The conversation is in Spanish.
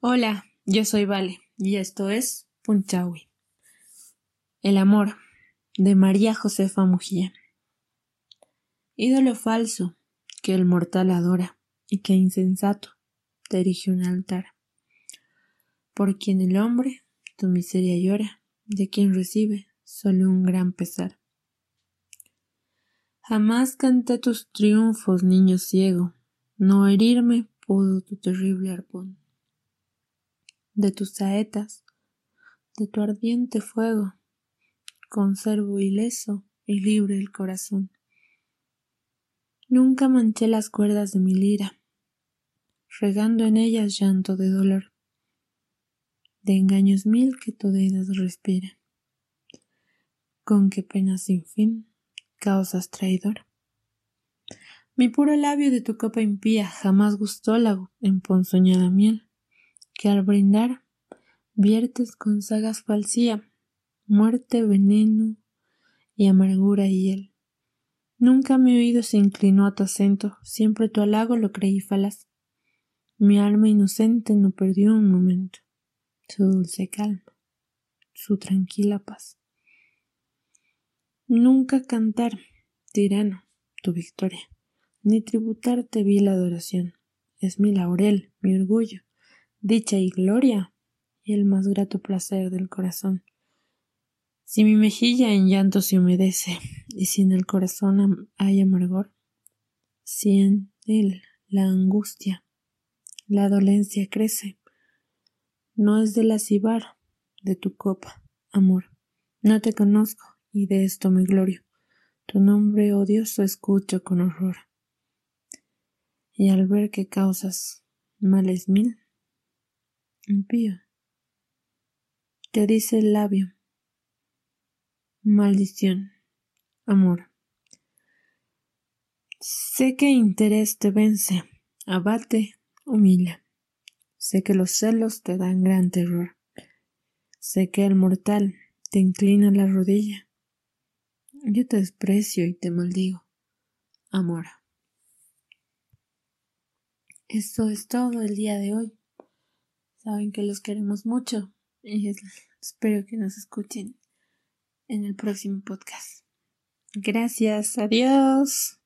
Hola, yo soy Vale y esto es Punchawi. El amor de María Josefa Mujía. Ídolo falso que el mortal adora y que insensato te erige un altar. Por quien el hombre tu miseria llora, de quien recibe solo un gran pesar. Jamás canté tus triunfos, niño ciego, no herirme pudo tu terrible arpón de tus saetas, de tu ardiente fuego, conservo ileso y libre el corazón. Nunca manché las cuerdas de mi lira, regando en ellas llanto de dolor, de engaños mil que tu dedos respira. Con qué pena sin fin causas traidor. Mi puro labio de tu copa impía jamás gustó la emponzoñada miel que al brindar viertes con sagas falsía, muerte, veneno y amargura hiel. Nunca mi oído se inclinó a tu acento, siempre tu halago lo creí falaz. Mi alma inocente no perdió un momento su dulce calma, su tranquila paz. Nunca cantar, tirano, tu victoria, ni tributarte vi la adoración. Es mi laurel, mi orgullo, dicha y gloria y el más grato placer del corazón. Si mi mejilla en llanto se humedece y si en el corazón hay amargor, si en él la angustia, la dolencia crece, no es de la cibar de tu copa, amor. No te conozco y de esto me glorio. Tu nombre odioso escucho con horror. Y al ver que causas males mil, impío. Te dice el labio. Maldición. Amor. Sé que interés te vence, abate, humilla. Sé que los celos te dan gran terror. Sé que el mortal te inclina la rodilla. Yo te desprecio y te maldigo. Amor. Esto es todo el día de hoy. Saben que los queremos mucho y espero que nos escuchen en el próximo podcast. Gracias, adiós.